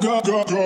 go, go, go.